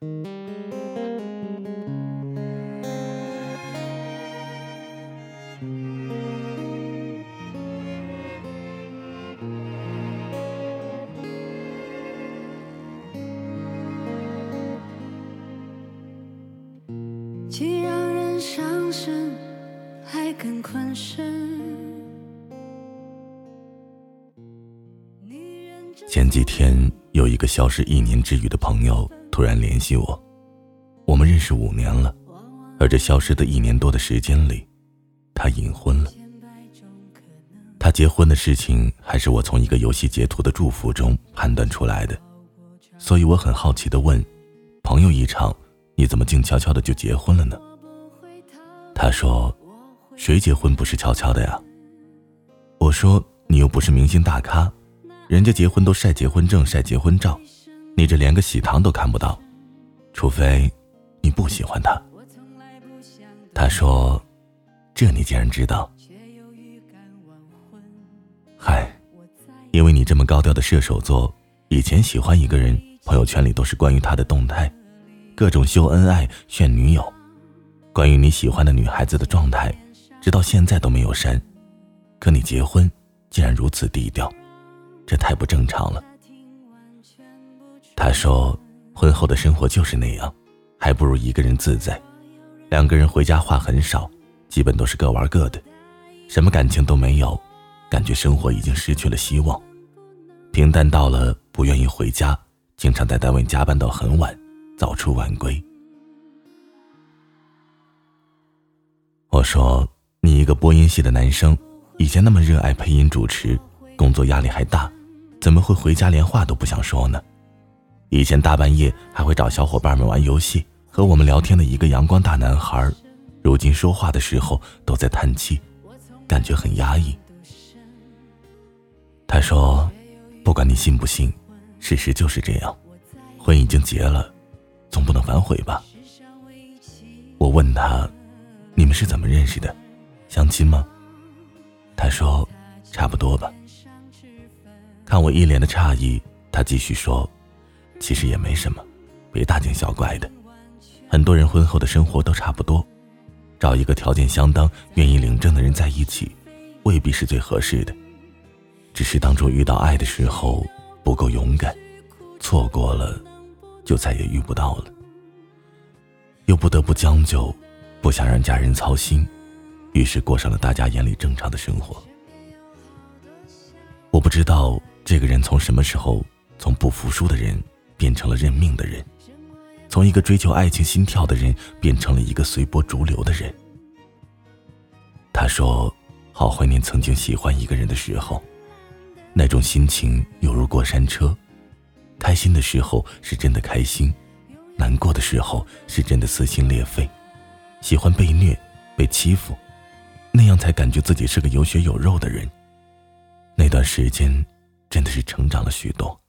既让人伤神，还更困身。前几天有一个消失一年之余的朋友突然联系我，我们认识五年了，而这消失的一年多的时间里，他隐婚了。他结婚的事情还是我从一个游戏截图的祝福中判断出来的，所以我很好奇的问：“朋友一场。”你怎么静悄悄的就结婚了呢？他说：“谁结婚不是悄悄的呀？”我说：“你又不是明星大咖，人家结婚都晒结婚证、晒结婚照，你这连个喜糖都看不到，除非你不喜欢他。”他说：“这你竟然知道？嗨，因为你这么高调的射手座，以前喜欢一个人，朋友圈里都是关于他的动态。”各种秀恩爱炫女友，关于你喜欢的女孩子的状态，直到现在都没有删。可你结婚竟然如此低调，这太不正常了。他说，婚后的生活就是那样，还不如一个人自在。两个人回家话很少，基本都是各玩各的，什么感情都没有，感觉生活已经失去了希望，平淡到了不愿意回家，经常在单位加班到很晚。早出晚归。我说：“你一个播音系的男生，以前那么热爱配音主持，工作压力还大，怎么会回家连话都不想说呢？以前大半夜还会找小伙伴们玩游戏，和我们聊天的一个阳光大男孩，如今说话的时候都在叹气，感觉很压抑。”他说：“不管你信不信，事实就是这样，婚已经结了。”总不能反悔吧？我问他：“你们是怎么认识的？相亲吗？”他说：“差不多吧。”看我一脸的诧异，他继续说：“其实也没什么，别大惊小怪的。很多人婚后的生活都差不多，找一个条件相当、愿意领证的人在一起，未必是最合适的。只是当初遇到爱的时候不够勇敢，错过了。”就再也遇不到了，又不得不将就，不想让家人操心，于是过上了大家眼里正常的生活。我不知道这个人从什么时候从不服输的人变成了认命的人，从一个追求爱情心跳的人变成了一个随波逐流的人。他说：“好怀念曾经喜欢一个人的时候，那种心情犹如过山车。”开心的时候是真的开心，难过的时候是真的撕心裂肺，喜欢被虐、被欺负，那样才感觉自己是个有血有肉的人。那段时间，真的是成长了许多。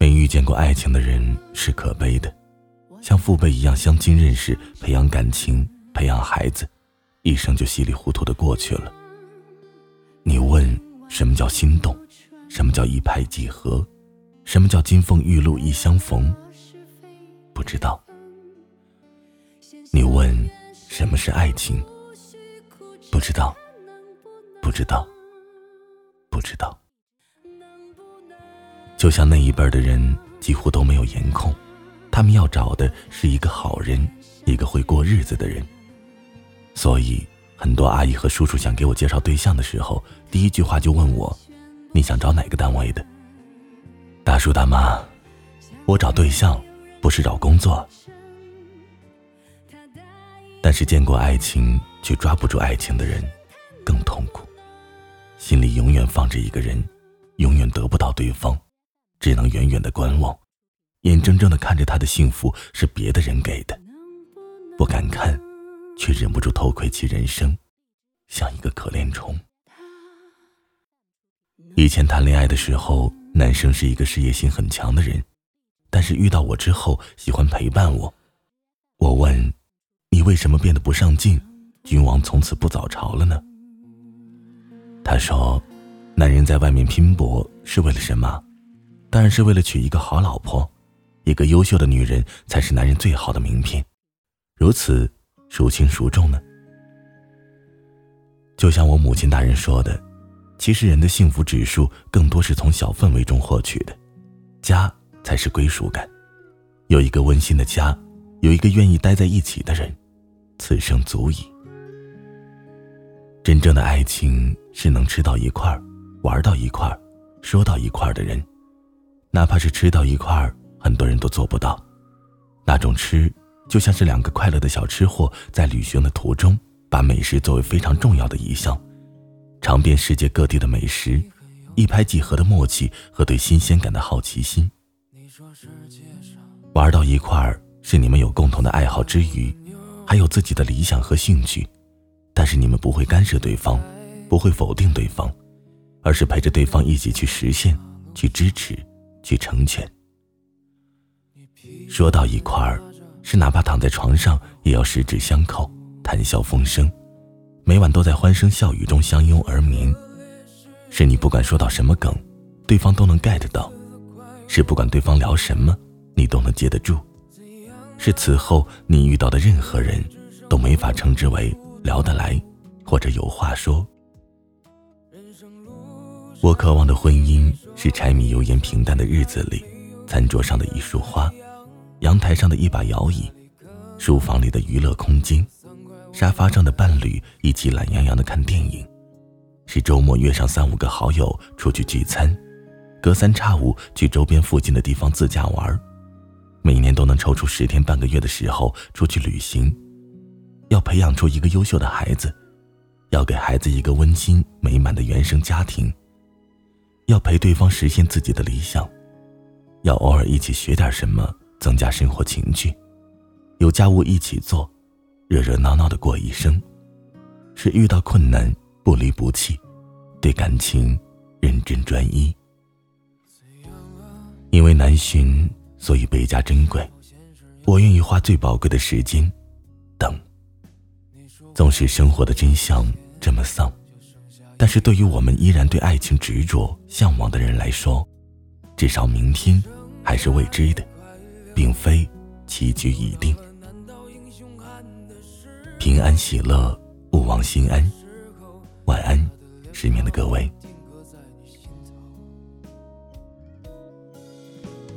没遇见过爱情的人是可悲的，像父辈一样相亲认识、培养感情、培养孩子，一生就稀里糊涂的过去了。你问什么叫心动？什么叫一拍即合？什么叫金风玉露一相逢？不知道。你问什么是爱情？不知道，不知道，不知道。就像那一辈的人几乎都没有颜控，他们要找的是一个好人，一个会过日子的人。所以，很多阿姨和叔叔想给我介绍对象的时候，第一句话就问我。你想找哪个单位的？大叔大妈，我找对象，不是找工作。但是见过爱情却抓不住爱情的人，更痛苦，心里永远放着一个人，永远得不到对方，只能远远的观望，眼睁睁的看着他的幸福是别的人给的，不敢看，却忍不住偷窥其人生，像一个可怜虫。以前谈恋爱的时候，男生是一个事业心很强的人，但是遇到我之后，喜欢陪伴我。我问：“你为什么变得不上进？君王从此不早朝了呢？”他说：“男人在外面拼搏是为了什么？当然是为了娶一个好老婆。一个优秀的女人才是男人最好的名片，如此孰轻孰重呢？就像我母亲大人说的，其实人的幸福指数更多是从小氛围中获取的，家才是归属感，有一个温馨的家，有一个愿意待在一起的人，此生足矣。真正的爱情是能吃到一块儿，玩到一块儿，说到一块儿的人，哪怕是吃到一块儿。很多人都做不到，那种吃就像是两个快乐的小吃货在旅行的途中，把美食作为非常重要的一项，尝遍世界各地的美食，一拍即合的默契和对新鲜感的好奇心。玩到一块儿是你们有共同的爱好之余，还有自己的理想和兴趣，但是你们不会干涉对方，不会否定对方，而是陪着对方一起去实现，去支持，去成全。说到一块儿，是哪怕躺在床上也要十指相扣，谈笑风生，每晚都在欢声笑语中相拥而眠。是你不管说到什么梗，对方都能 get 到；是不管对方聊什么，你都能接得住；是此后你遇到的任何人都没法称之为聊得来，或者有话说。我渴望的婚姻是柴米油盐平淡的日子里，餐桌上的一束花。阳台上的一把摇椅，书房里的娱乐空间，沙发上的伴侣一起懒洋洋的看电影，是周末约上三五个好友出去聚餐，隔三差五去周边附近的地方自驾玩，每年都能抽出十天半个月的时候出去旅行，要培养出一个优秀的孩子，要给孩子一个温馨美满的原生家庭，要陪对方实现自己的理想，要偶尔一起学点什么。增加生活情趣，有家务一起做，热热闹闹的过一生，是遇到困难不离不弃，对感情认真专一。因为难寻，所以倍加珍贵。我愿意花最宝贵的时间等。纵使生活的真相这么丧，但是对于我们依然对爱情执着向往的人来说，至少明天还是未知的。并非棋局已定，平安喜乐，勿忘心安。晚安，失眠的各位。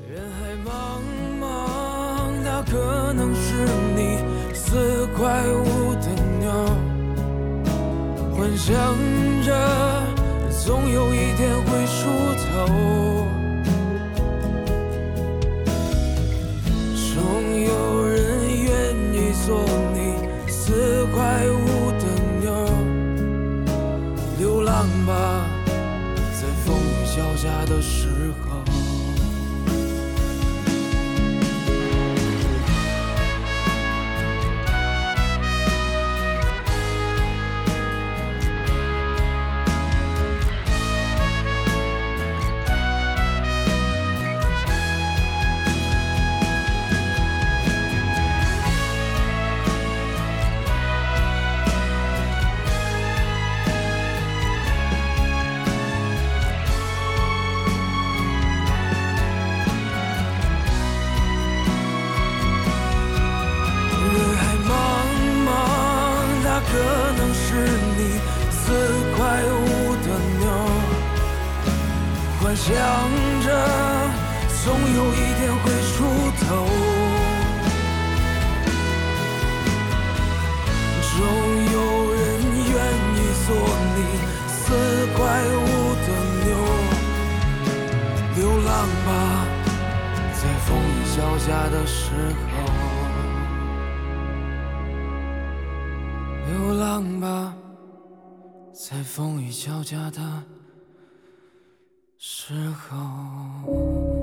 人海茫茫，那可能是你四块五的鸟，幻想着总有一天会出头。总有人愿意做你四块五的妞流浪吧在风雨交加的时候。想着，总有一天会出头，总有人愿意做你四块五的牛。流浪吧，在风雨交加的时候。流浪吧，在风雨交加的。时候。